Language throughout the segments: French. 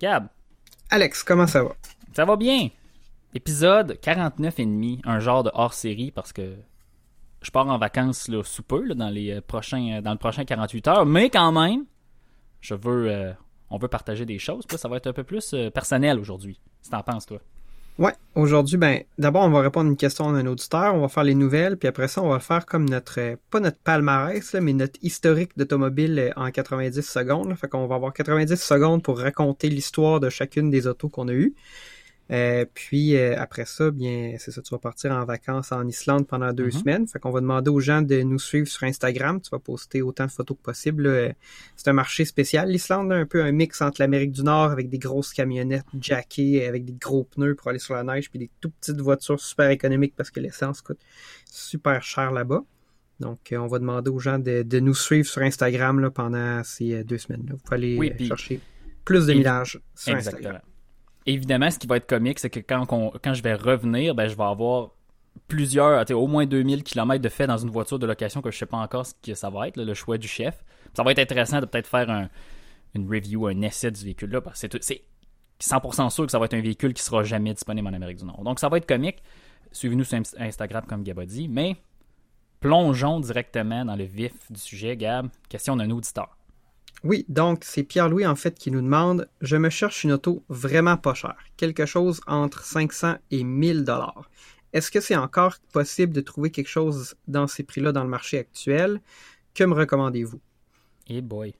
Gab. Alex, comment ça va? Ça va bien. Épisode 49 et demi, un genre de hors-série parce que je pars en vacances là, sous peu dans les euh, prochains dans le prochain 48 heures, mais quand même, je veux euh, on veut partager des choses, ça va être un peu plus euh, personnel aujourd'hui. Si t'en penses toi. Ouais, aujourd'hui, ben, d'abord, on va répondre à une question d'un auditeur, on va faire les nouvelles, puis après ça, on va faire comme notre, euh, pas notre palmarès, mais notre historique d'automobile euh, en 90 secondes. Fait qu'on va avoir 90 secondes pour raconter l'histoire de chacune des autos qu'on a eues. Euh, puis euh, après ça, bien, c'est ça, tu vas partir en vacances en Islande pendant deux Mhm. semaines. Fait qu'on va demander aux gens de nous suivre sur Instagram. Tu vas poster autant de photos que possible. Euh, C'est un marché spécial, l'Islande, un peu un mix entre l'Amérique du Nord avec des grosses camionnettes jackées, avec des gros pneus pour aller sur la neige, puis des tout petites voitures super économiques parce que l'essence coûte super cher là-bas. Donc, euh, on va demander aux gens de, de nous suivre sur Instagram là, pendant ces euh, deux semaines. Là. Vous pouvez aller Oui, chercher plus de Et- millages sur Exactement. Instagram. Évidemment, ce qui va être comique, c'est que quand, je vais revenir, ben, je vais avoir plusieurs, au moins 2000 km de fait dans une voiture de location que je sais pas encore ce que ça va être, le choix du chef. Ça va être intéressant de peut-être faire un, une review, un essai du véhicule-là, parce que c'est tout- c'est 100% sûr que ça va être un véhicule qui sera jamais disponible en Amérique du Nord. Donc, ça va être comique. Suivez-nous sur Inst- Instagram, comme Gab mais plongeons directement dans le vif du sujet, Gab. Question d'un auditeur. Oui, donc c'est Pierre-Louis en fait qui nous demande Je me cherche une auto vraiment pas chère, quelque chose entre 500 et 1000 dollars. Est-ce que c'est encore possible de trouver quelque chose dans ces prix-là dans le marché actuel? Que me recommandez-vous Eh boy,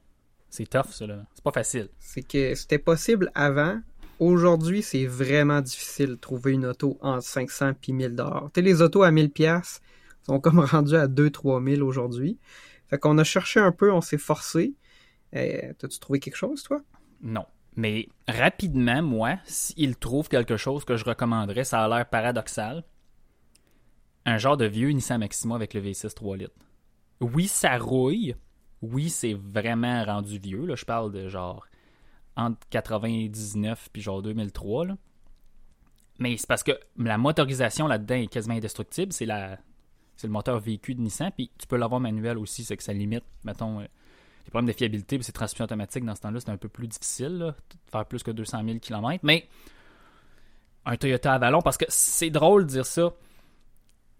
c'est tough, ça, là. C'est pas facile. C'est que c'était possible avant. Aujourd'hui, c'est vraiment difficile de trouver une auto entre 500 et 1000 dollars. Tu les autos à 1000 pièces sont comme rendues à 2-3 000 aujourd'hui. Fait qu'on a cherché un peu, on s'est forcé. Euh, T'as-tu trouvé quelque chose, toi? Non. Mais rapidement, moi, s'il trouve quelque chose que je recommanderais, ça a l'air paradoxal. Un genre de vieux Nissan Maxima avec le V6 3 litres. Oui, ça rouille. Oui, c'est vraiment rendu vieux. Là. Je parle de genre entre 99 puis genre 2003. Là. Mais c'est parce que la motorisation là-dedans est quasiment indestructible. C'est la c'est le moteur vécu de Nissan. Puis tu peux l'avoir manuel aussi, c'est que ça limite, mettons, euh, les problèmes de fiabilité. Puis c'est transmission automatique dans ce temps-là, c'est un peu plus difficile là, de faire plus que 200 000 km. Mais un Toyota Avalon, parce que c'est drôle de dire ça.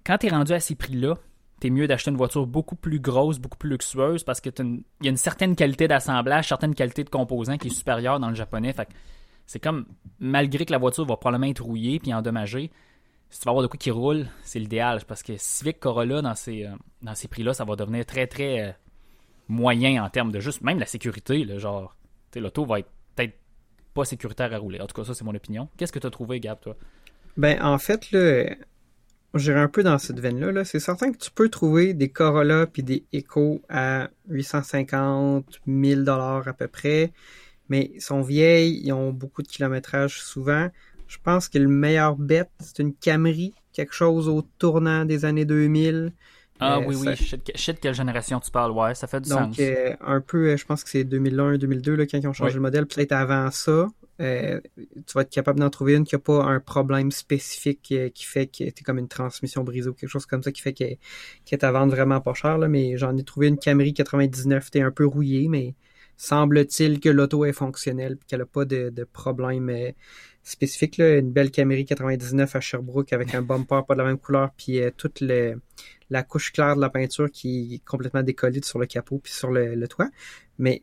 Quand tu es rendu à ces prix-là, t'es mieux d'acheter une voiture beaucoup plus grosse, beaucoup plus luxueuse, parce que il y a une certaine qualité d'assemblage, certaine qualité de composants qui est supérieure dans le japonais. Fait c'est comme, malgré que la voiture va probablement être rouillée puis endommagée, si tu vas avoir de quoi qui roule, c'est l'idéal. Parce que Civic Corolla, dans ces, euh, dans ces prix-là, ça va devenir très, très euh, moyen en termes de juste, même la sécurité. Là, genre, l'auto va être peut-être pas sécuritaire à rouler. En tout cas, ça, c'est mon opinion. Qu'est-ce que tu as trouvé, Gab, toi? Ben, en fait, là, j'irai un peu dans cette veine-là. Là. C'est certain que tu peux trouver des Corolla puis des Echo à 850, 1000 dollars à peu près, mais ils sont vieilles, ils ont beaucoup de kilométrage souvent. Je pense que le meilleur bet, c'est une Camry, quelque chose au tournant des années 2000. Ah oui, ça- oui, je sais, de, quelle génération tu parles. Ouais, ça fait du Donc, sens. euh, un peu, euh, je pense que c'est 2001, 2002, là, quand ils ont changé Oui. le modèle. Peut-être avant ça, euh, tu vas être capable d'en trouver une qui n'a pas un problème spécifique euh, qui fait que t'es comme une transmission brisée ou quelque chose comme ça qui fait qu'elle qu'elle est à vendre vraiment pas cher. Là, mais j'en ai trouvé une Camry 99, t'es un peu rouillé, mais semble-t-il que l'auto est fonctionnelle et qu'elle n'a pas de, de problème euh, spécifique. Là. Une belle Camry 99 à Sherbrooke avec un bumper pas de la même couleur puis euh, toute le, la couche claire de la peinture qui est complètement décollée sur le capot puis sur le, toit. Mais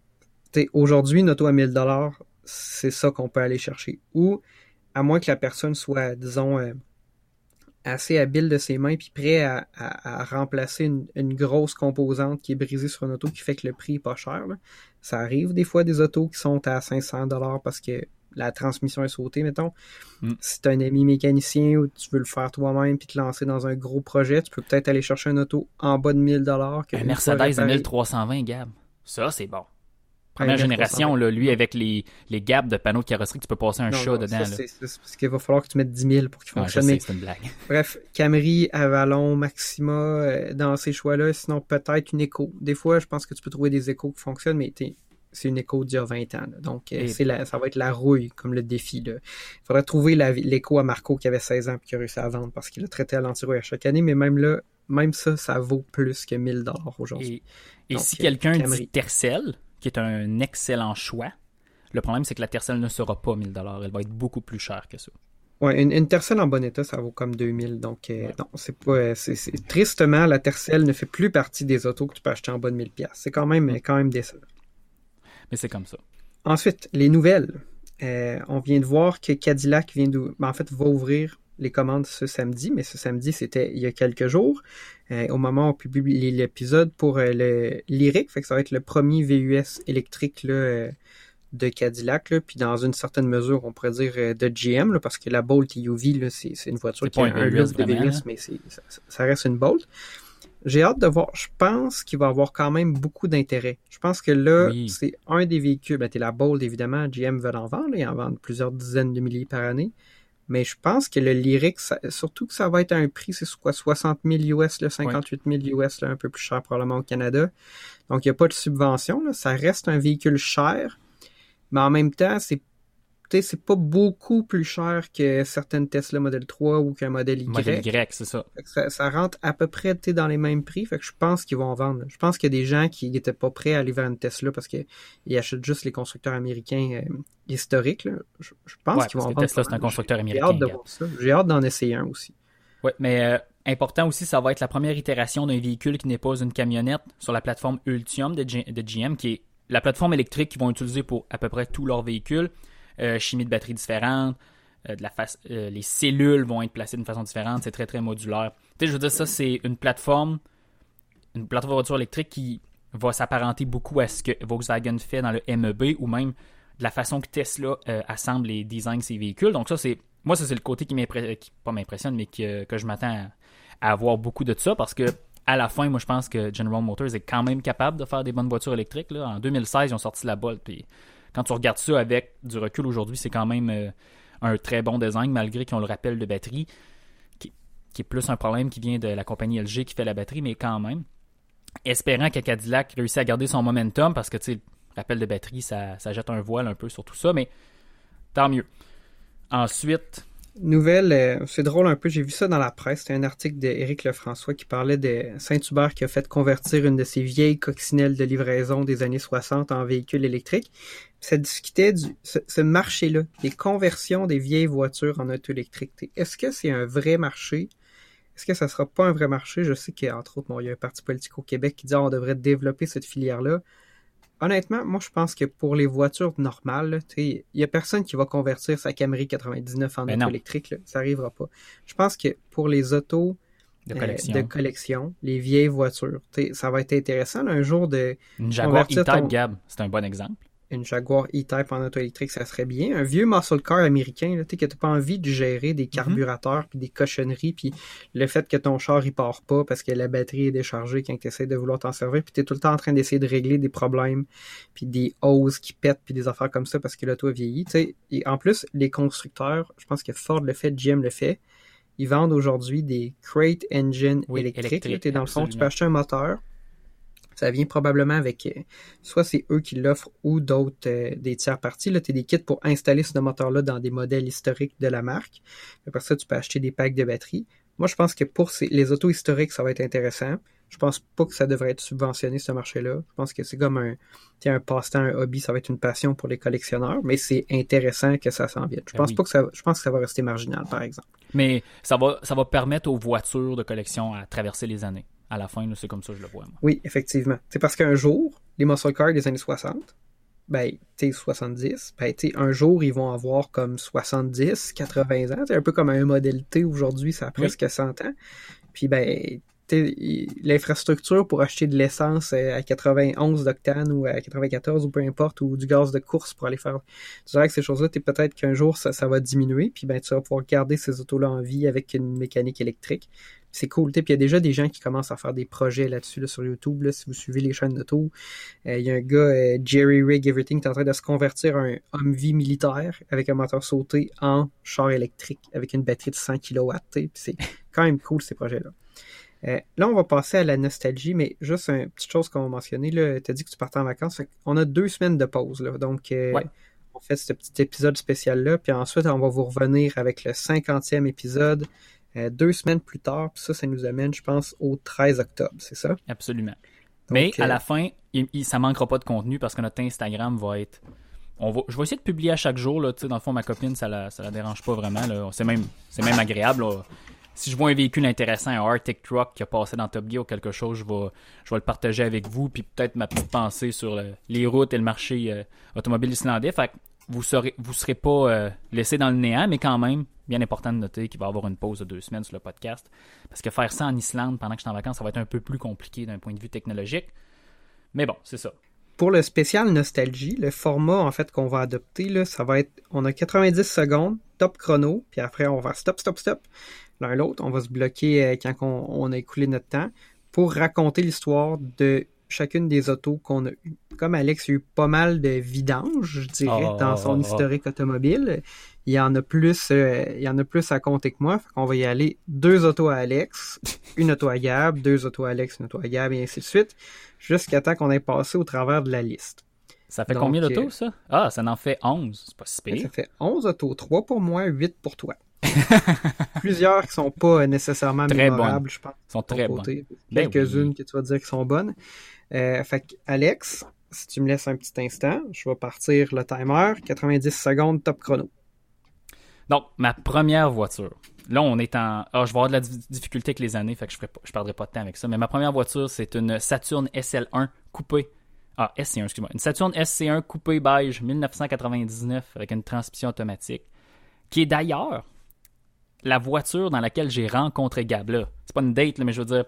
aujourd'hui, une auto à 1000 dollars, c'est ça qu'on peut aller chercher. Ou à moins que la personne soit, disons, euh, assez habile de ses mains puis prêt à, remplacer une, grosse composante qui est brisée sur une auto qui fait que le prix est pas cher. Ça arrive des fois des autos qui sont à 500 dollars parce que la transmission est sautée, mettons. Mm. Si tu un ami mécanicien ou tu veux le faire toi-même puis te lancer dans un gros projet, tu peux peut-être aller chercher une auto en bas de 1000 dollars. Un Mercedes 1320, Gab. Ça, c'est bon. Première 1320. génération, là, lui, avec les, les gaps de panneaux de carrosserie tu peux passer un Non, chat non, dedans. c'est- parce qu'il va falloir que tu mettes 10 000 pour qu'il je fonctionne. c'est une blague. bref, Camry, Avalon, Maxima, euh, dans ces choix-là, sinon peut-être une Echo. Des fois, je pense que tu peux trouver des Echos qui fonctionnent, mais t'es- c'est une Echo d'il y a 20 ans. là. Donc, euh, Et- c'est la, ça va être la rouille comme le défi. Il faudrait trouver la- l'Echo à Marco qui avait 16 ans et qui a réussi à vendre parce qu'il a traité à l'anti-rouille à chaque année, mais même là, même ça, ça vaut plus que 1000 dollars aujourd'hui. Et, et Donc, si euh, quelqu'un Camry. dit Tercel, qui est un excellent choix, Le problème, c'est que la Tercel ne sera pas 1000 Elle va être beaucoup plus chère que ça. Ouais, une, une Tercel en bon état, ça vaut comme 2000. Donc, euh, non, c'est pas. C'est, Tristement, la Tercel ne fait plus partie des autos que tu peux acheter en bas de 1000$. C'est quand même, mm. quand même décevant. Mais c'est comme ça. Ensuite, les nouvelles. Euh, on vient de voir que Cadillac vient de, ben, en fait, va ouvrir les commandes ce samedi, mais ce samedi, c'était il y a quelques jours, euh, au moment où on publie l'épisode pour le Lyric, fait que ça va être le premier VUS électrique là, de Cadillac, là, puis dans une certaine mesure, on pourrait dire euh, de GM, parce que la Bolt EUV, c'est une voiture qui a un look de VUS, mais ça, reste une Bolt. J'ai hâte de voir. Je pense qu'il va avoir quand même beaucoup d'intérêt. Je pense que là, c'est un des véhicules. Ben, t'es la Bolt, évidemment. GM veut en vendre. Ils en vendent plusieurs dizaines de milliers par année. Mais je pense que le Lyric, surtout que ça va être à un prix, c'est quoi, 60 000 US, là, 58 000 US, là, un peu plus cher probablement au Canada. Donc, il n'y a pas de subvention. Là. Ça reste un véhicule cher. Mais en même temps, c'est c'est pas beaucoup plus cher que certaines Tesla Model 3 ou qu'un modèle Y. Modèle Y, c'est ça. ça. rentre à peu près dans les mêmes prix. Fait que je pense qu'ils vont en vendre. Je pense qu'il y a des gens qui n'étaient pas prêts à aller vers une Tesla parce qu'ils achètent juste les constructeurs américains euh, historiques. Je, pense qu'ils vont en vendre. Tesla, c'est un constructeur américain. J'ai hâte de voir ça. J'ai hâte d'en essayer un aussi. Oui, mais euh, important aussi, ça va être la première itération d'un véhicule qui n'est pas une camionnette sur la plateforme Ultium de, de GM, qui est la plateforme électrique qu'ils vont utiliser pour à peu près tous leurs véhicules, euh, chimie de batterie différente, euh, de la face, euh, les cellules vont être placées d'une façon différente, c'est très très modulaire. Je veux dire, ça c'est une plateforme, une plateforme de voiture électrique qui va s'apparenter beaucoup à ce que Volkswagen fait dans le MEB ou même de la façon que Tesla assemble et design ses véhicules. Donc ça c'est, moi ça c'est le côté qui m'impressionne, pas m'impressionne, mais que, je m'attends à, avoir beaucoup de ça parce que à la fin, moi, je pense que General Motors est quand même capable de faire des bonnes voitures électriques. En 2016, ils ont sorti la Bolt. Puis quand tu regardes ça avec du recul aujourd'hui, c'est quand même euh, un très bon design, malgré qu'ils ont le rappel de batterie, qui, est plus un problème qui vient de la compagnie LG qui fait la batterie, mais quand même. Espérant que Cadillac réussisse à garder son momentum, parce que, tu sais, rappel de batterie, ça, ça jette un voile un peu sur tout ça, mais tant mieux. Ensuite, Nouvelle, euh, c'est drôle un peu, j'ai vu ça dans la presse, c'était un article d'Éric Lefrançois qui parlait de Saint-Hubert qui a fait convertir une de ses vieilles coccinelles de livraison des années 60 en véhicule électrique. Ça discutait du ce, marché-là, des conversions des vieilles voitures en auto électrique. Est-ce que c'est un vrai marché? Est-ce que ça sera pas un vrai marché? Je sais qu'entre autres, il y a un parti politique au Québec qui dit qu'on devrait développer cette filière-là honnêtement, moi, je pense que pour les voitures normales, il n'y a personne qui va convertir sa Camry 99 en ben auto électrique. ça n'arrivera pas. Je pense que pour les autos de euh, collection, les vieilles voitures, ça va être intéressant un jour de. Une Jaguar E-Type, Gab, c'est un bon exemple une Jaguar E-Type en auto électrique, ça serait bien. Un vieux muscle car américain, là, que tu pas envie de gérer des mhm. carburateurs puis des cochonneries, puis le fait que ton char il part pas parce que la batterie est déchargée quand tu essaies de vouloir t'en servir, puis tu es tout le temps en train d'essayer de régler des problèmes, puis des hoses qui pètent, puis des affaires comme ça parce que l'auto a vieilli. Et en plus, les constructeurs, je pense que Ford le fait, GM le fait, ils vendent aujourd'hui des crate engine électriques. électrique, dans le fond, tu peux acheter un moteur, ça vient probablement avec euh, soit c'est eux qui l'offrent ou d'autres euh, des tiers parties. Là, tu as des kits pour installer ce moteur-là dans des modèles historiques de la marque. Après ça, tu peux acheter des packs de batterie. Moi, je pense que pour les autos historiques, ça va être intéressant. Je pense pas que ça devrait être subventionné, ce marché-là. Je pense que c'est comme un, un passe-temps, un hobby, ça va être une passion pour les collectionneurs, mais c'est intéressant que ça s'en vienne. Je ben pense pas que ça, je pense que ça va rester marginal, par exemple. Mais ça va, ça va permettre aux voitures de collection à traverser les années à la fin, c'est comme ça que je le vois. Moi. Oui, effectivement. C'est parce qu'un jour, les muscle cars des années 60, ben, tu 70, ben, tu un jour, ils vont avoir comme 70, 80 ans. C'est un peu comme un modèle T aujourd'hui, ça a presque 100 ans. Puis, ben, l'infrastructure pour acheter de l'essence euh, à 91 d'octane ou à 94 ou peu importe, ou du gaz de course pour aller faire. Tu dirais que ces choses-là, peut-être qu'un jour ça, va diminuer, puis ben tu vas pouvoir garder ces autos-là en vie avec une mécanique électrique c'est cool. Puis il y a déjà des gens qui commencent à faire des projets là-dessus sur YouTube. si vous suivez les chaînes d'auto, euh, il y a un gars, euh, Jerry Rig Everything, qui est en train de se convertir un Humvee militaire avec un moteur sauté en char électrique avec une batterie de 100 kW. c'est quand même cool ces projets-là. Euh, là, on va passer à la nostalgie, mais juste une petite chose qu'on va mentionner. Tu as dit que tu partais en vacances. on a deux semaines de pause. Là, donc, on fait ce petit épisode spécial-là. Puis ensuite, on va vous revenir avec le 50e épisode euh, deux semaines plus tard, puis ça, ça nous amène, je pense, au 13 octobre, c'est ça? Absolument. Mais à la euh, fin, il, ça manquera pas de contenu parce que notre Instagram va être. on va, je vais essayer de publier à chaque jour. Là, dans le fond, ma copine, ça la, ça la dérange pas vraiment. Là. C'est, même, c'est même agréable. Si je vois un véhicule intéressant, un Arctic Truck qui a passé dans Top Gear ou quelque chose, je vais, le partager avec vous. Puis peut-être ma petite pensée sur les routes et le marché euh, automobile islandais. Fait que vous serez, vous serez pas euh, laissé dans le néant, mais quand même, bien important de noter qu'il va y avoir une pause de deux semaines sur le podcast. Parce que faire ça en Islande pendant que je suis en vacances, ça va être un peu plus compliqué d'un point de vue technologique. Mais bon, c'est ça. Pour le spécial nostalgie, le format en fait qu'on va adopter, ça va être on a 90 secondes, top chrono, puis après on va stop, stop, stop, l'un l'autre. On va se bloquer euh, quand on, a écoulé notre temps pour raconter l'histoire de chacune des autos qu'on a eues. Comme Alex a eu pas mal de vidanges, je dirais, ah, dans son ah, ah. historique automobile, il y en a plus, euh, il y en a plus à compter que moi. On va y aller deux autos à Alex, une auto à Gab, deux autos à Alex, une auto à Gab, et ainsi de suite, jusqu'à temps qu'on ait passé au travers de la liste. Ça fait combien d'autos, euh, ça? Ah, ça en fait 11. C'est pas si pire. Ça fait 11 autos. 3 pour moi, 8 pour toi. Plusieurs qui sont pas nécessairement très mémorables, je pense. sont très bonnes. Ben Quelques-unes que tu vas dire qui sont bonnes. Euh, fait que Alex, si tu me laisses un petit instant, je vais partir le timer. 90 secondes, top chrono. Donc, ma première voiture. Là, on est en. Ah, je vais avoir de la difficulté avec les années, fait que je ne perdrai pas de temps avec ça. Mais ma première voiture, c'est une Saturn SL1 coupée. Ah, SC1, excuse-moi. Une Saturn SC1 coupée beige 1999 avec une transmission automatique. Qui est d'ailleurs la voiture dans laquelle j'ai rencontré Gab. Là, c'est pas une date, mais je veux dire,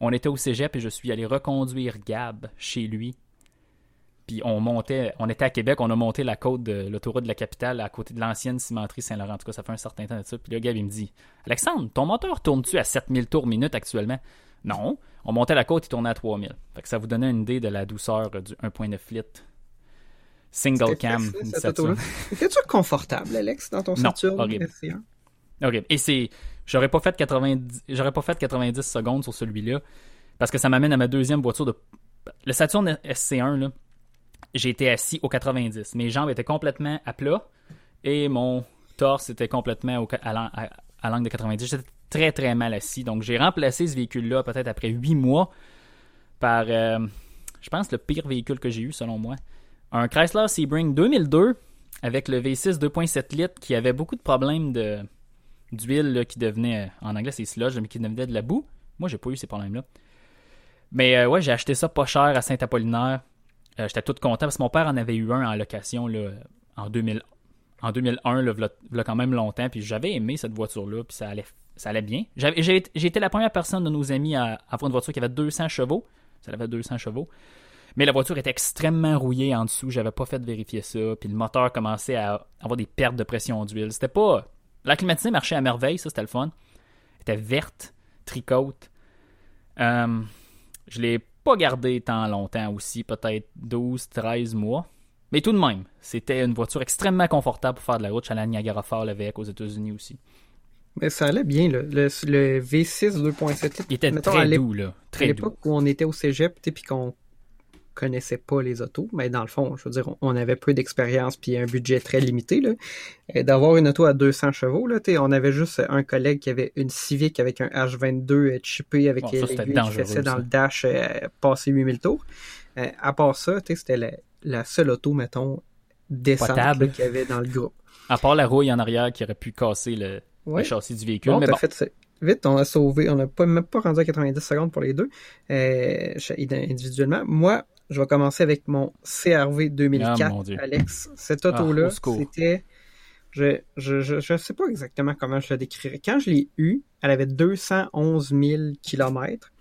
on était au cégep et je suis allé reconduire Gab chez lui puis on montait, on était à Québec, on a monté la côte de l'autoroute de la capitale à côté de l'ancienne cimenterie Saint-Laurent. En tout cas, ça fait un certain temps de ça. Puis le gars, il me dit Alexandre, ton moteur tourne-tu à 7000 tours minute actuellement? Non. On montait la côte, il tournait à 3000. Fait que ça vous donnait une idée de la douceur du 1.9 litres. Single cam. Étais-tu confortable, Alex, dans ton ceinture? horrible. Horrible. Et c'est. J'aurais pas fait 90. J'aurais pas fait 90 secondes sur celui-là. Parce que ça m'amène à ma deuxième voiture de. Le Saturn SC1, là j'ai été assis au 90. Mes jambes étaient complètement à plat et mon torse était complètement à l'angle de 90. J'étais très très mal assis. Donc j'ai remplacé ce véhicule-là peut-être après 8 mois par, euh, je pense, le pire véhicule que j'ai eu selon moi. Un Chrysler Sebring 2002 avec le V6 2.7 litres qui avait beaucoup de problèmes de d'huile qui devenait, en anglais c'est sludge, mais qui devenait de la boue. Moi, j'ai pas eu ces problèmes-là. Mais euh, ouais, j'ai acheté ça pas cher à Saint-Apollinaire. Euh, j'étais tout content parce que mon père en avait eu un en location là, en, 2000, en 2001, là, quand même longtemps. Puis j'avais aimé cette voiture-là, puis ça allait, ça allait bien. J'ai été la première personne de nos amis à, avoir une voiture qui avait 200 chevaux. Ça avait 200 chevaux. Mais la voiture était extrêmement rouillée en dessous. J'avais pas fait vérifier ça. Puis le moteur commençait à avoir des pertes de pression d'huile. C'était pas. La climatisée marchait à merveille, ça c'était le fun. Elle était verte, tricote. Euh, je l'ai pas gardé tant longtemps aussi, peut-être 12, 13 mois. Mais tout de même, c'était une voiture extrêmement confortable pour faire de la route. Je suis allé à Niagara Falls avec aux États-Unis aussi. Mais ça allait bien, Le, le V6 2.7 Il était très doux, là. Très à l'époque où on était au cégep, puis qu'on connaissait pas les autos, mais dans le fond, je veux dire, on avait peu d'expérience puis un budget très limité. Là. D'avoir une auto à 200 chevaux, là, on avait juste un collègue qui avait une Civic avec un H22 euh, chippé avec les qui faisait dans le dash euh, passer 8000 tours. Euh, à part ça, c'était la, seule auto, mettons, décente qu'il y avait dans le groupe. À part la rouille en arrière qui aurait pu casser le, châssis du véhicule. mais bon. fait vite, on a sauvé, on n'a pas, même pas rendu à 90 secondes pour les deux, individuellement. Moi, je vais commencer avec mon CRV 2004, ah, Alex. Cette auto-là, ah, c'était... Je, je, je, sais pas exactement comment je la décrirais. Quand je l'ai eue, elle avait 211 000 km.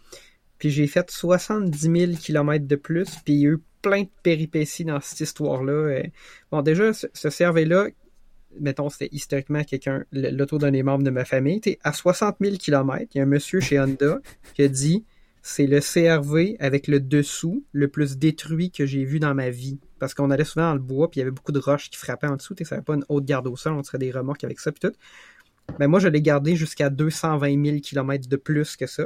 Puis j'ai fait 70 000 km de plus. Puis il y a eu plein de péripéties dans cette histoire-là. Euh, bon, déjà, ce, CRV-là, mettons, c'était historiquement quelqu'un, l'auto d'un des membres de ma famille. à 60 000 km, il y a un monsieur chez Honda qui a dit c'est le CRV avec le dessous le plus détruit que j'ai vu dans ma vie. Parce qu'on allait souvent dans le bois, puis il y avait beaucoup de roches qui frappaient en dessous. Ça n'avait pas une haute garde au sol, on serait des remorques avec ça, puis tout. Mais moi, je l'ai gardé jusqu'à 220 000 km de plus que ça.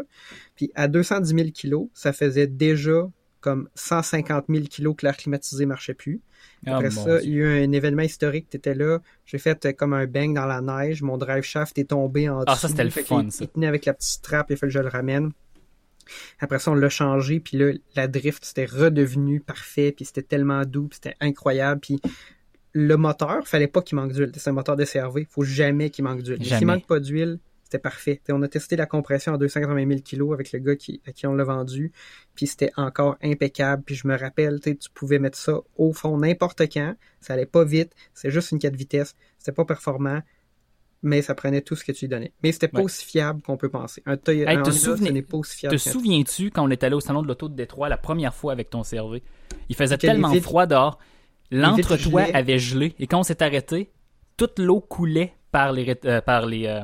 Puis à 210 000 kg, ça faisait déjà comme 150 000 kg que l'air climatisé marchait plus. Ah, Après ça, il y a eu un événement historique, tu étais là, j'ai fait euh, comme un bang dans la neige, mon drive shaft est tombé en dessous. Ah, ça c'était le fun, ça. Il tenait avec la petite trappe, il fallait que je le ramène. Après ça, on l'a changé, puis là, la drift, c'était redevenu parfait, puis c'était tellement doux, puis c'était incroyable, puis le moteur, fallait pas qu'il manque d'huile. C'est un moteur de CRV. Faut jamais qu'il manque d'huile. S'il manque pas d'huile, c'était parfait. on a testé la compression à 280 000 kg avec le gars qui, à qui on l'a vendu, puis c'était encore impeccable. Puis je me rappelle, tu pouvais mettre ça au fond n'importe quand, ça allait pas vite, c'est juste une 4 vitesses, c'était pas performant, mais ça prenait tout ce que tu lui donnais. Mais c'était pas aussi fiable qu'on peut penser. Un Toyota, te n'est pas aussi fiable. Te souviens-tu quand on est allé au salon de l'auto de Détroit la première fois avec ton CRV? Il faisait tellement froid dehors, l'entre-toit avait gelé, et quand on s'est arrêté, toute l'eau coulait par les, euh, par les, euh,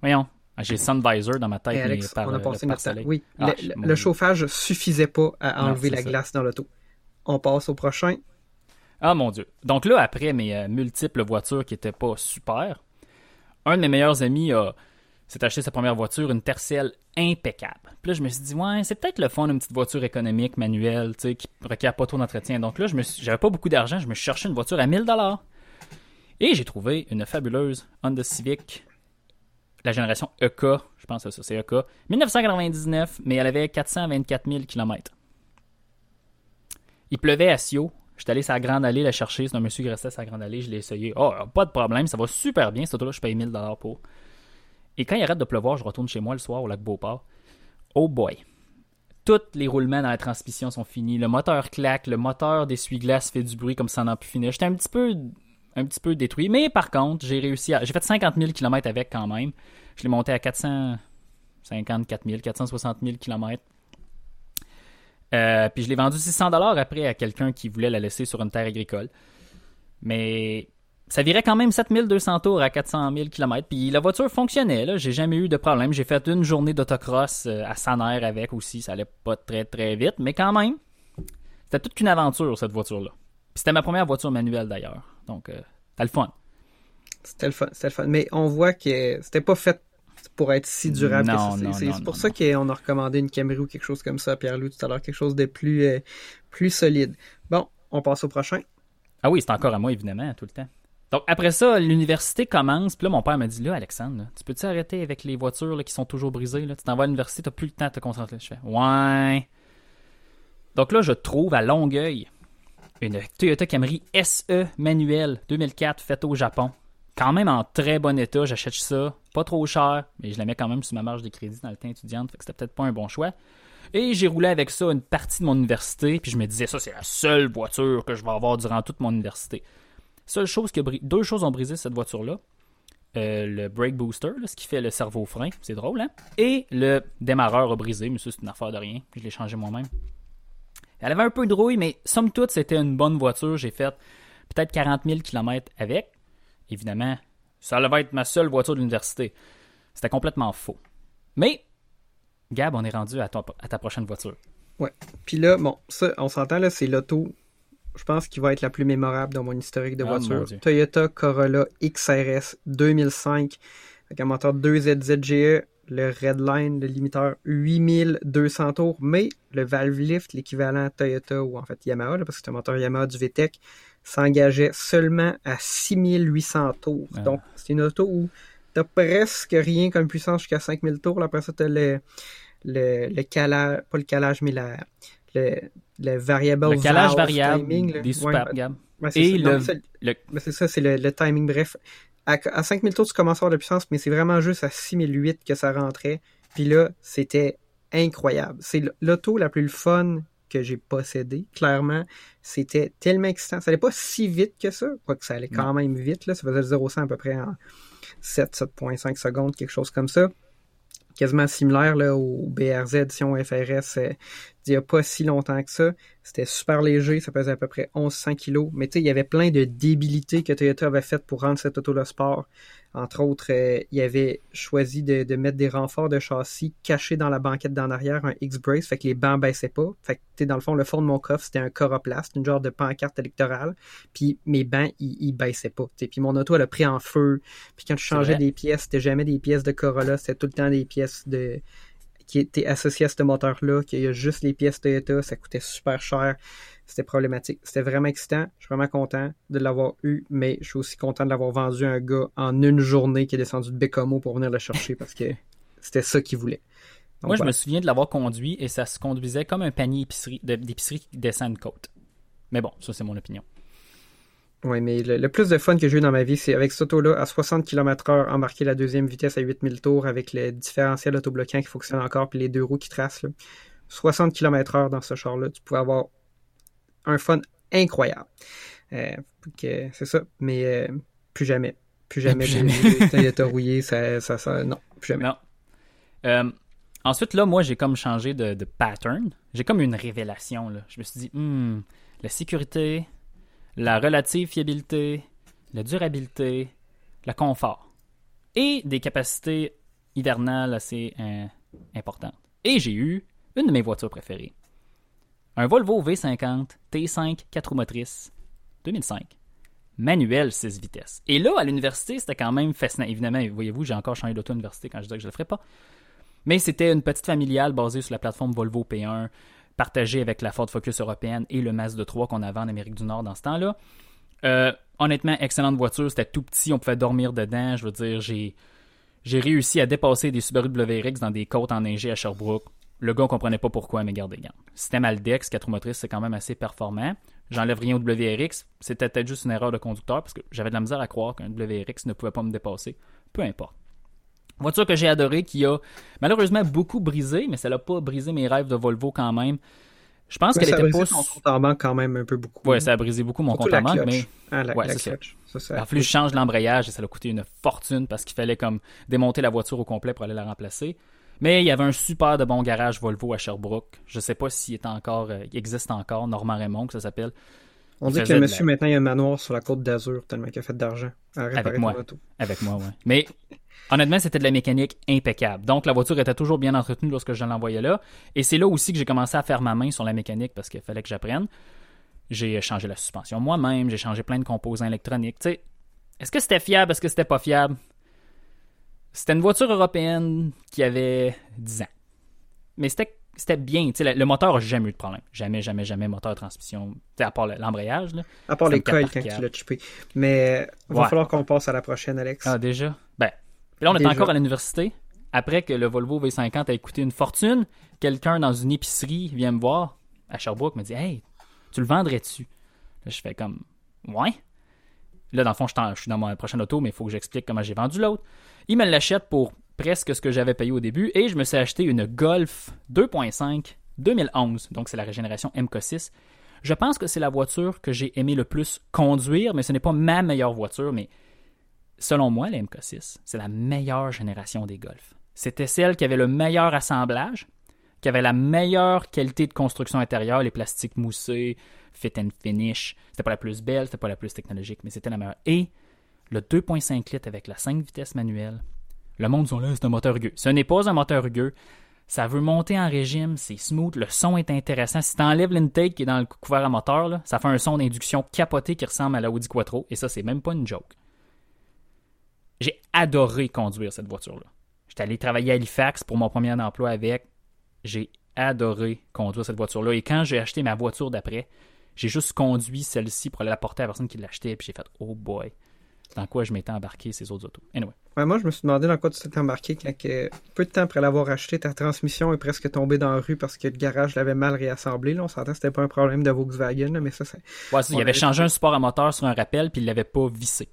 Voyons. Ah, j'ai Sun Visor dans ma tête. Alex, on a passé notre temps. Oui, ah, le, le, chauffage suffisait pas à enlever la glace dans l'auto. On passe au prochain. Ah mon Dieu. Donc là, après mes euh, multiples voitures qui n'étaient pas super, un de mes meilleurs amis a s'est acheté sa première voiture, une Tercel impeccable. Puis là, je me suis dit, ouais, c'est peut-être le fun d'une petite voiture économique, manuelle, tu sais, qui requiert pas trop d'entretien. Donc là, je me j'avais pas beaucoup d'argent, je me suis cherché une voiture à 1000 dollars. Et j'ai trouvé une fabuleuse Honda Civic la génération EK, je pense que ça, c'est EK, 1999, mais elle avait 424 000 km. Il pleuvait à Sio. J'étais allé sur la Grande Allée la chercher. C'est un monsieur qui restait sur la Grande Allée. Je l'ai essayé. Oh, pas de problème. Ça va super bien. Cette auto-là, je paye 1000 pour. Et quand il arrête de pleuvoir, je retourne chez moi le soir au lac Beauport. Oh boy. Tous les roulements dans la transmission sont finis. Le moteur claque. Le moteur d'essuie-glace fait du bruit comme ça n'en plus finir. J'étais un petit peu un petit peu détruit. Mais par contre, j'ai réussi à. J'ai fait 50 000 km avec quand même. Je l'ai monté à 454 000, 460 000 km. Puis je l'ai vendu 600 dollars après à quelqu'un qui voulait la laisser sur une terre agricole. Mais ça virait quand même 7200 tours à 400 000 km. Puis la voiture fonctionnait. J'ai jamais eu de problème. J'ai fait une journée d'autocross euh, à Saner avec aussi. Ça allait pas très très vite, mais quand même, c'était toute une aventure cette voiture-là. C'était ma première voiture manuelle d'ailleurs. Donc, euh, c'était le fun. C'était le fun, c'était le fun. Mais on voit que c'était pas fait pour être si durable que C'est pour ça qu'on a recommandé une Camry ou quelque chose comme ça, Pierre-Loup, tout à l'heure, quelque chose de plus, euh, plus solide. Bon, on passe au prochain. Ah oui, c'est encore à moi, évidemment, tout le temps. Donc, après ça, l'université commence. Puis là, mon père m'a dit Là, Alexandre, tu peux-tu arrêter avec les voitures qui sont toujours brisées là? Tu t'en vas à l'université, tu n'as plus le temps de te concentrer. Je fais Ouais. Donc là, je trouve à Longueuil une Toyota Camry SE manuelle 2004 faite au Japon. Quand même en très bon état, j'achète ça, pas trop cher, mais je la mets quand même sur ma marge de crédit dans le temps étudiante, fait que c'était peut-être pas un bon choix. Et j'ai roulé avec ça une partie de mon université, puis je me disais ça c'est la seule voiture que je vais avoir durant toute mon université. Seule chose que deux choses ont brisé cette voiture-là. Euh, le brake booster, ce qui fait le cerveau frein, c'est drôle, hein? Et le démarreur a brisé, mais ça c'est une affaire de rien, je l'ai changé moi-même. Elle avait un peu de rouille, mais somme toute, c'était une bonne voiture. J'ai fait peut-être 40 000 km avec. Évidemment, ça allait être ma seule voiture de l'université. C'était complètement faux. Mais, Gab, on est rendu à, ta prochaine voiture. Ouais. Puis là, bon, ça, on s'entend, là, c'est l'auto, je pense, qui va être la plus mémorable dans mon historique de ah, voiture. Toyota Corolla XRS 2005 avec un moteur 2ZZGE le Redline, le limiteur 8200 tours, mais le valve lift, l'équivalent Toyota ou en fait Yamaha, parce que c'est un moteur Yamaha du VTEC, s'engageait seulement à 6800 tours. Ah. Donc, c'est une auto où t'as presque rien comme puissance jusqu'à 5000 tours. Après ça, t'as le, le, le calage, pas le calage, mais la, le, le variable Le calage variable timing, des super gammes. Et le... C'est ça, c'est le timing. Bref, à, 5000 tours, tu commences à avoir de puissance, mais c'est vraiment juste à 6008 que ça rentrait. Puis là, c'était incroyable. C'est l'auto la plus fun que j'ai possédée, clairement. C'était tellement excitant. Ça allait pas si vite que ça, quoique ça allait quand même vite. Là. Ça faisait 0 100 à peu près en 7, 7.5 secondes, quelque chose comme ça quasiment similaire là, au BRZ édition FRS euh, d'il n'y a pas si longtemps que ça. C'était super léger, ça pesait à peu près 1100 kg. Mais tu sais, il y avait plein de débilités que Toyota avait faites pour rendre cette auto le sport. Entre autres, euh, il avait choisi de, de, mettre des renforts de châssis cachés dans la banquette d'en arrière, un X-Brace, fait que les bancs baissaient pas. Fait que, tu dans le fond, le fond de mon coffre, c'était un coroplast, une genre de pancarte électorale. Puis mes bancs, ils, ils baissaient pas. T'sais. Puis mon auto, elle a pris en feu. Puis quand je changeais des pièces, c'était jamais des pièces de Corolla, c'était tout le temps des pièces de qui étaient associées à ce moteur-là, qu'il y a juste les pièces Toyota, ça coûtait super cher c'était problématique. C'était vraiment excitant. Je suis vraiment content de l'avoir eu, mais je suis aussi content de l'avoir vendu à un gars en une journée qui est descendu de Bécomo pour venir le chercher parce que c'était ça qu'il voulait. Moi, je me souviens de l'avoir conduit et ça se conduisait comme un panier d'épicerie qui descend une côte. Mais bon, ça, c'est mon opinion. Oui, mais le, plus de fun que j'ai eu dans ma vie, c'est avec cette auto-là, à 60 km/h, embarquer la deuxième vitesse à 8000 tours avec le différentiel autobloquant qui fonctionne encore, puis les deux roues qui tracent. 60 km/h dans ce char-là, tu pouvais avoir un fun incroyable. Euh, c'est ça, mais euh, plus jamais. Plus jamais. Toyota rouillé, ça, ça, ça, non, plus jamais. Non. Euh, ensuite, là, moi, j'ai comme changé de, pattern. J'ai comme une révélation. Là. Je me suis dit, hmm, la sécurité, la relative fiabilité, la durabilité, le confort et des capacités hivernales assez euh, importantes. Et j'ai eu une de mes voitures préférées. Un Volvo V50 T5 4 roues motrices 2005. Manuel 6 vitesses. Et là, à l'université, c'était quand même fascinant. Évidemment, voyez-vous, j'ai encore changé d'auto à l'université quand je disais que je ne le ferais pas. Mais c'était une petite familiale basée sur la plateforme Volvo P1 partagé avec la Ford Focus européenne et le Mazda 3 qu'on avait en Amérique du Nord dans ce temps-là. Euh, honnêtement, excellente voiture, c'était tout petit, on pouvait dormir dedans. Je veux dire, j'ai, j'ai réussi à dépasser des Subaru WRX dans des côtes enneigées à Sherbrooke. Le gars ne comprenait pas pourquoi, mais gardez garde. Système Aldex, 4 motrices, c'est quand même assez performant. J'enlève rien au WRX. C'était peut-être juste une erreur de conducteur parce que j'avais de la misère à croire qu'un WRX ne pouvait pas me dépasser. Peu importe. Voiture que j'ai adorée, qui a malheureusement beaucoup brisé, mais ça n'a pas brisé mes rêves de Volvo quand même. Je pense qu'elle était pas. Ça compte en banque quand même un peu beaucoup. Ouais, ça a brisé beaucoup mon compte en banque, mais. Ah, la, ouais, c'est ça. fallu que je change l'embrayage et ça a coûté une fortune parce qu'il fallait comme démonter la voiture au complet pour aller la remplacer. Mais il y avait un super de bon garage Volvo à Sherbrooke. Je sais pas s'il est encore, euh, il existe encore, Normand Raymond, que ça s'appelle. On dit que le monsieur, maintenant, il y a un manoir sur la côte d'Azur, tellement qu'il a fait d'argent. Avec moi. Avec moi, ouais. Mais honnêtement, c'était de la mécanique impeccable. Donc, la voiture était toujours bien entretenue lorsque je l'envoyais là. Et c'est là aussi que j'ai commencé à faire ma main sur la mécanique parce qu'il fallait que j'apprenne. J'ai changé la suspension moi-même, j'ai changé plein de composants électroniques. Tu sais, est-ce que c'était fiable, est-ce que c'était pas fiable? C'était une voiture européenne qui avait 10 ans. Mais c'était c'était bien. Le, le, moteur n'a jamais eu de problème. Jamais, jamais, jamais moteur transmission. à part l'embrayage. À part les coils quand tu l'as chipé. Mais il va falloir qu'on passe à la prochaine, Alex. Ah, déjà? Ben, là, on est encore à l'université. Après que le Volvo V50 a coûté une fortune, quelqu'un dans une épicerie vient me voir à Sherbrooke me dit Hey, tu le vendrais-tu? Là, je fais comme Ouais. Là, dans le fond, je, suis dans ma prochaine auto, mais il faut que j'explique comment j'ai vendu l'autre. Il me l'achète pour presque ce que j'avais payé au début et je me suis acheté une Golf 2.5 2011. Donc, c'est la régénération MK6. Je pense que c'est la voiture que j'ai aimé le plus conduire, mais ce n'est pas ma meilleure voiture, mais selon moi, la MK6, c'est la meilleure génération des Golf. C'était celle qui avait le meilleur assemblage, qui avait la meilleure qualité de construction intérieure, les plastiques moussés, fit and finish. C'était pas la plus belle, c'était pas la plus technologique, mais c'était la meilleure. Et le 2.5 litres avec la 5 vitesses manuelle, le monde sont là, c'est un moteur rugueux. Ce n'est pas un moteur rugueux. Ça veut monter en régime, c'est smooth, le son est intéressant. Si tu enlèves l'intake qui est dans le couvert à moteur, ça fait un son d'induction capoté qui ressemble à la Audi Quattro, et ça, c'est même pas une joke. J'ai adoré conduire cette voiture-là. J'étais allé travailler à Halifax pour mon premier emploi avec. J'ai adoré conduire cette voiture-là. Et quand j'ai acheté ma voiture d'après, j'ai juste conduit celle-ci pour aller la porter à la personne qui l'achetait, puis j'ai fait Oh boy, dans quoi je m'étais embarqué ces autres autos. Anyway. moi, je me suis demandé dans quoi tu t'étais embarqué quand peu de temps après l'avoir acheté, ta transmission est presque tombée dans la rue parce que le garage l'avait mal réassemblé. Là. On s'entend que c'était pas un problème de Volkswagen, mais ça, c'est. Ouais, il avait changé un support à moteur sur un rappel, puis il l'avait pas vissé.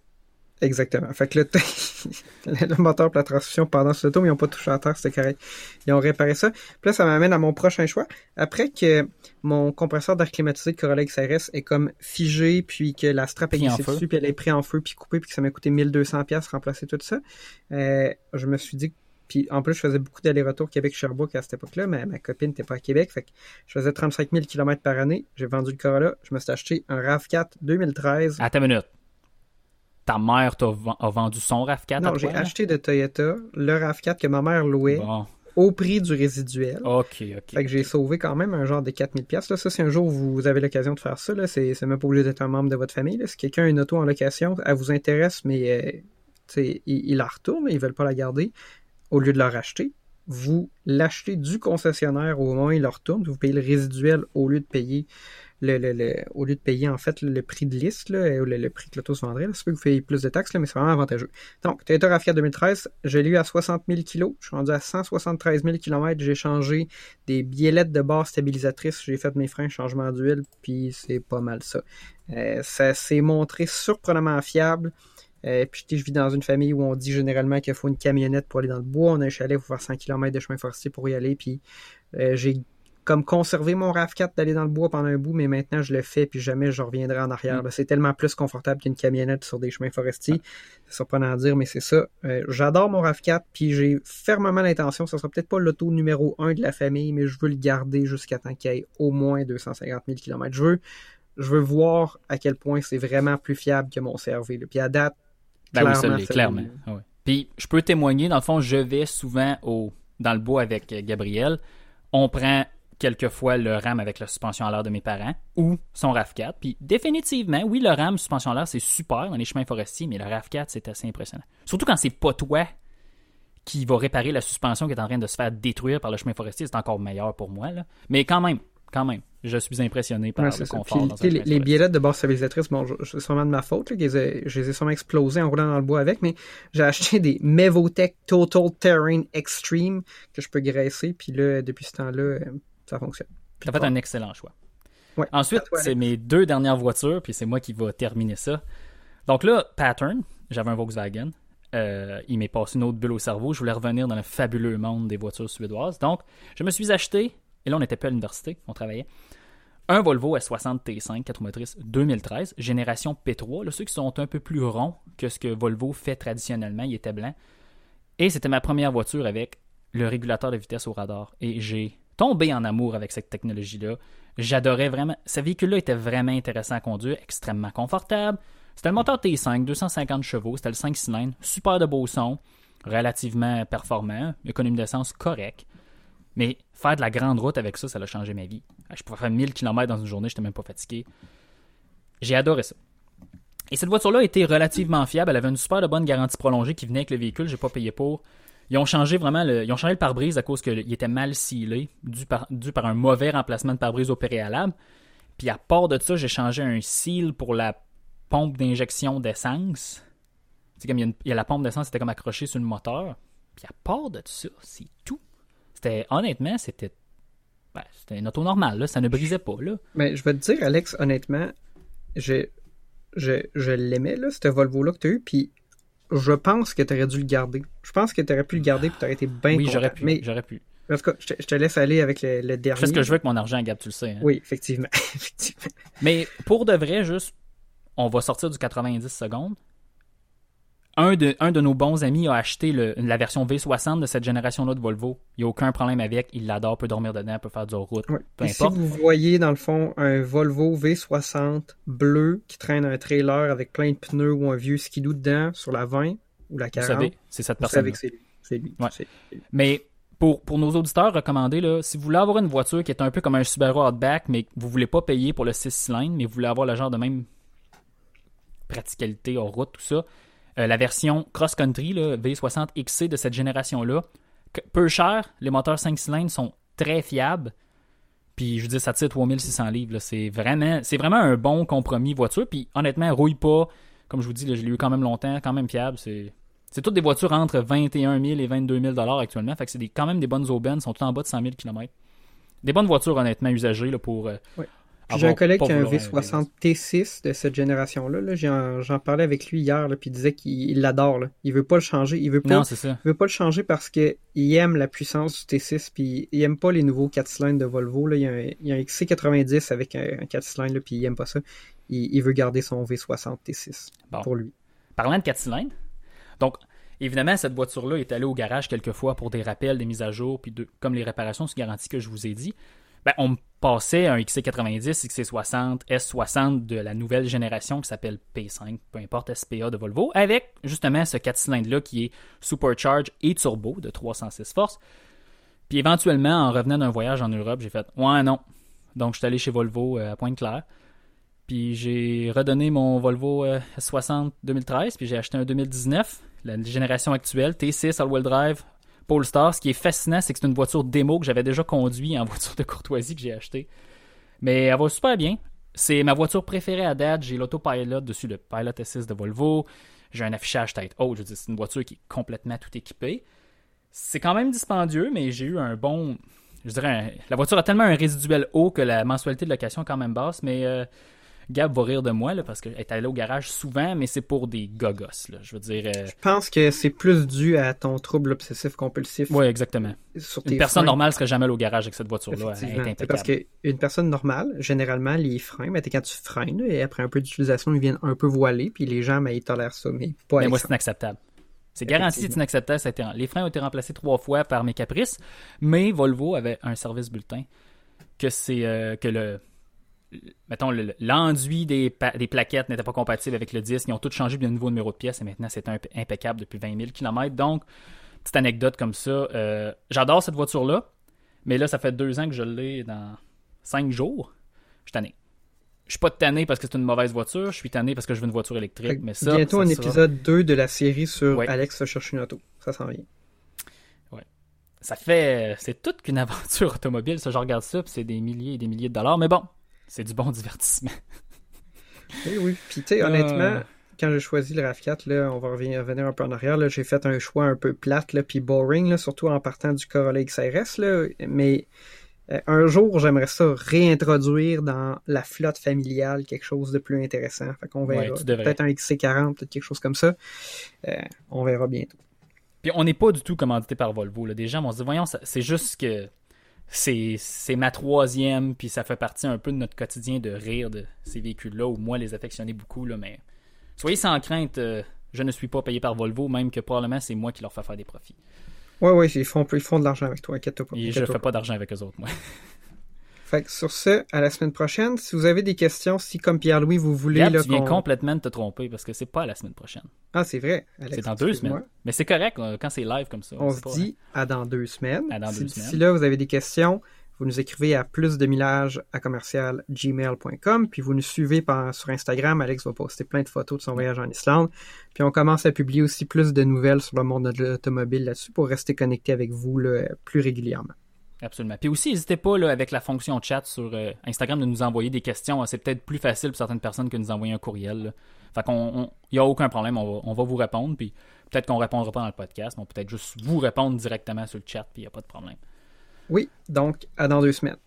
Exactement. Fait que le, le moteur et la transmission pendant ce tour, ils n'ont pas touché à terre, c'était correct. Ils ont réparé ça. Puis là, ça m'amène à mon prochain choix. Après que mon compresseur d'air climatisé de Corolla XRS est comme figé, puis que la strap est glissée dessus, puis elle est prise en feu, puis coupée, puis que ça m'a coûté 1200 pièces remplacer tout ça, euh, je me suis dit puis en plus, je faisais beaucoup d'allers-retours Québec-Sherbrooke à cette époque-là, mais ma copine n'était pas à Québec. Fait que je faisais 35 000 km par année. J'ai vendu le Corolla. Je me suis acheté un RAV4 2013. Attends une minute ta mère a vendu son RAV4 Non, j'ai acheté de Toyota le RAV4 que ma mère louait au prix du résiduel. OK, OK. Fait que j'ai sauvé quand même un genre de 4000 pièces. Ça, si un jour vous avez l'occasion de faire ça, c'est, même pas obligé d'être un membre de votre famille. Là. Si quelqu'un a une auto en location, elle vous intéresse, mais euh, il, la retourne, mais ils veulent pas la garder, au lieu de la racheter, vous l'achetez du concessionnaire au moment où il la retourne, vous payez le résiduel au lieu de payer au lieu de payer en fait le, prix de liste, là, le, prix que l'auto se vendrait, c'est que vous payez plus de taxes, là, mais c'est vraiment avantageux. Donc, Toyota RAV4 2013, je l'ai eu à 60 000 kg, je suis rendu à 173 000 km, j'ai changé des biellettes de base stabilisatrices, j'ai fait mes freins, changement d'huile, puis c'est pas mal ça. Euh, ça s'est montré surprenamment fiable. Euh, puis je vis dans une famille où on dit généralement qu'il faut une camionnette pour aller dans le bois. On a un chalet pour faire 100 km de chemin forestier pour y aller. Puis euh, j'ai comme conservé mon RAV4 d'aller dans le bois pendant un bout, mais maintenant je le fais puis jamais je reviendrai en arrière. Mm. C'est tellement plus confortable qu'une camionnette sur des chemins forestiers. C'est surprenant à dire, mais c'est ça. Euh, j'adore mon RAV4 puis j'ai fermement l'intention, ce sera peut-être pas l'auto numéro 1 de la famille, mais je veux le garder jusqu'à temps qu'il ait au moins 250 000 km. Je veux, je veux voir à quel point c'est vraiment plus fiable que mon CRV. Puis à date, ben clairement, oui, clairement. Ah puis je peux témoigner, dans le fond, je vais souvent au, dans le bois avec Gabriel. On prend quelquefois le RAM avec la suspension à l'air de mes parents ou son RAV4. Puis définitivement, oui, le RAM suspension à l'air, c'est super dans les chemins forestiers, mais le RAV4, c'est assez impressionnant. Surtout quand c'est pas toi qui va réparer la suspension qui est en train de se faire détruire par le chemin forestier, c'est encore meilleur pour moi. Là. Mais quand même, quand même, je suis impressionné par le confort. les, les de base stabilisatrice, bon, c'est sûrement de ma faute, là, je les ai sûrement explosés en roulant dans le bois avec, mais j'ai acheté des Mevotech Total Terrain Extreme que je peux graisser, puis là, depuis ce temps-là, euh, ça fonctionne. Tu as fait un excellent choix. Ensuite, c'est mes deux dernières voitures, puis c'est moi qui vais terminer ça. Donc là, Pattern, j'avais un Volkswagen. Euh, il m'est passé une autre bulle au cerveau. Je voulais revenir dans le fabuleux monde des voitures suédoises. Donc, je me suis acheté et là, on n'était pas à l'université, on travaillait. Un Volvo S60 T5 4 motrices 2013, génération P3. Là, ceux qui sont un peu plus ronds que ce que Volvo fait traditionnellement, il était blanc. Et c'était ma première voiture avec le régulateur de vitesse au radar. Et j'ai tombé en amour avec cette technologie-là. J'adorais vraiment. Ce véhicule-là était vraiment intéressant à conduire, extrêmement confortable. C'était le moteur T5, 250 chevaux, c'était le 5 cylindres, super de beau son, relativement performant, économie d'essence correcte. Mais faire de la grande route avec ça, ça a changé ma vie. Je pouvais faire 1000 km dans une journée, je n'étais même pas fatigué. J'ai adoré ça. Et cette voiture-là était relativement fiable. Elle avait une super bonne garantie prolongée qui venait avec le véhicule. J'ai pas payé pour. Ils ont changé vraiment le, ils ont changé le pare-brise à cause qu'il était mal scellé, dû par, par un mauvais remplacement de pare-brise au préalable. Puis à part de ça, j'ai changé un seal pour la pompe d'injection d'essence. C'est comme il y, a la pompe d'essence, c'était comme accroché sur le moteur. Puis à part de ça, c'est tout honnêtement, c'était ben, c'était une auto normale, là, ça ne brisait pas. Là. Mais je vais te dire, Alex, honnêtement, je, je, je l'aimais, ce Volvo-là que tu as eu, puis je pense que tu aurais dû le garder. Je pense que tu aurais pu le garder, puis tu aurais été bien Oui, j'aurais pu. Mais, j'aurais pu. En tout cas, je te, laisse aller avec le, dernier. Je fais ce que je veux avec mon argent, Gab, tu le sais. Hein. Oui, effectivement. effectivement. Mais pour de vrai, juste, on va sortir du 90 secondes un de, un de nos bons amis a acheté la version V60 de cette génération-là de Volvo. Il n'y a aucun problème avec. Il l'adore, peut dormir dedans, peut faire du route. Peu Si vous voyez, dans le fond, un Volvo V60 bleu qui traîne un trailer avec plein de pneus ou un vieux skidoo dedans sur la 20 ou la 40, vous savez, c'est cette personne. C'est lui. Mais pour, pour nos auditeurs recommandez, là, si vous voulez avoir une voiture qui est un peu comme un Subaru Outback, mais que vous ne voulez pas payer pour le 6 cylindres, mais vous voulez avoir le genre de même praticalité en route, tout ça, euh, la version cross-country, V60 XC de cette génération-là. Peu cher, les moteurs 5 cylindres sont très fiables. Puis je dire, ça tire 3600 livres. C'est vraiment, vraiment un bon compromis voiture. Puis honnêtement, rouille pas. Comme je vous dis, je l'ai eu quand même longtemps, quand même fiable. C'est, c'est toutes des voitures entre 21 000 et 22 000 actuellement. Fait que c'est quand même des bonnes aubaines, sont tout en bas de 100 000 km. Des bonnes voitures honnêtement usagées pour, euh, j'ai un collègue qui a un V60 T6 de cette génération-là. J'en parlais avec lui hier, puis il disait qu'il l'adore. Il veut pas le changer. Il veut pas, veut pas le changer parce qu'il aime la puissance du T6, puis il aime pas les nouveaux 4 cylindres de Volvo. Là. Il, y a un, il, a un, XC90 avec un, 4 cylindres, puis il aime pas ça. Il, veut garder son V60 T6 pour lui. Parlant de 4 cylindres, donc évidemment, cette voiture-là est allée au garage quelques fois pour des rappels, des mises à jour, puis comme les réparations sous garantie que je vous ai dit. Ben, on me passait un XC90, XC60, S60 de la nouvelle génération qui s'appelle P5, peu importe, SPA de Volvo, avec justement ce 4 cylindres-là qui est supercharge et turbo de 306 forces. Puis éventuellement, en revenant d'un voyage en Europe, j'ai fait Ouais, non. Donc, je suis allé chez Volvo euh, à Pointe-Claire. Puis j'ai redonné mon Volvo euh, S60 2013, puis j'ai acheté un 2019, la génération actuelle, T6 all-wheel drive, Polestar. Ce qui est fascinant, c'est que c'est une voiture démo que j'avais déjà conduit en voiture de courtoisie que j'ai acheté. Mais elle va super bien. C'est ma voiture préférée à date. J'ai l'autopilot dessus, le Pilot S6 de Volvo. J'ai un affichage tête haute. C'est une voiture qui est complètement tout équipée. C'est quand même dispendieux, mais j'ai eu un bon. Je dirais, la voiture a tellement un résiduel haut que la mensualité de location est quand même basse, mais euh, Gab va rire de moi là, parce qu'elle est allée au garage souvent, mais c'est pour des gogos. Là. Je veux dire. euh, Je pense que c'est plus dû à ton trouble obsessif compulsif. Oui, exactement. Sur Une personne freins. normale serait jamais allée au garage avec cette voiture-là. C'est parce qu'une personne normale, généralement, les freins, mais quand tu freines, et après un peu d'utilisation, ils viennent un peu voilés, puis les gens, ben, ils tolèrent ça, mais pas Mais moi, c'est inacceptable. C'est garanti, inacceptable. Ça a été- Les freins ont été remplacés trois fois par mes caprices, mais Volvo avait un service bulletin que c'est euh, que le mettons le- l'enduit des, plaquettes n'était pas compatible avec le disque. Ils ont tout changé de nouveau numéro de pièce et maintenant c'est imp- impeccable depuis 20 000 km. Donc, petite anecdote comme ça. euh, J'adore cette voiture-là, mais là, ça fait deux ans que je l'ai dans cinq jours. Je suis tanné. Je suis pas tanné parce que c'est une mauvaise voiture, je suis tanné parce que je veux une voiture électrique, que mais ça, bientôt ça un sera- épisode 2 de la série sur Ouais. Alex se cherche une auto. Ça s'en vient. ça fait. C'est toute qu'une aventure automobile, ça, je regarde ça, puis c'est des milliers et des milliers de dollars, mais bon, c'est du bon divertissement. Oui, oui. Puis, tu sais, Euh. honnêtement, quand j'ai choisi le RAV4, là, on va revenir, revenir un peu en arrière, j'ai fait un choix un peu plate, là, puis boring, là, surtout en partant du Corolla XRS, là, mais euh, un jour, j'aimerais ça réintroduire dans la flotte familiale quelque chose de plus intéressant. Fait qu'on verra. Ouais, peut-être un XC40, peut-être quelque chose comme ça. Euh, on verra bientôt. Puis on n'est pas du tout commandité par Volvo. Là. Des gens vont se dire, voyons, c'est juste que c'est ma troisième, puis ça fait partie un peu de notre quotidien de rire de ces véhicules-là, ou moi les affectionnais beaucoup, là, mais soyez sans crainte, euh, je ne suis pas payé par Volvo, même que probablement c'est moi qui leur fais faire des profits. Ouais, ouais, ils font, ils font de l'argent avec toi, inquiète-toi pas. Et je inquiète-toi fais pas d'argent avec eux autres, moi. Fait que sur ce, à la semaine prochaine. Si vous avez des questions, si comme Pierre-Louis, vous voulez. Gab, là, tu viens complètement de te tromper parce que c'est pas la semaine prochaine. Ah, c'est vrai. C'est dans deux semaines. Mais c'est correct euh, quand c'est live comme ça. On se pas, dit à dans deux semaines. À dans si deux semaines. là, vous avez des questions, vous nous écrivez à plus de millage à commercial gmail.com, puis vous nous suivez par, sur Instagram. Alex va poster plein de photos de son voyage en Islande. Puis on commence à publier aussi plus de nouvelles sur le monde de l'automobile là-dessus pour rester connecté avec vous là, plus régulièrement. Absolument. Puis aussi, n'hésitez pas là, avec la fonction chat sur euh, Instagram de nous envoyer des questions. C'est peut-être plus facile pour certaines personnes que de nous envoyer un courriel. là. Fait qu'on, n'y a aucun problème, on va, on va vous répondre. Puis peut-être qu'on répondra pas dans le podcast, mais on peut peut-être juste vous répondre directement sur le chat, puis il n'y a pas de problème. Oui, donc à dans deux semaines.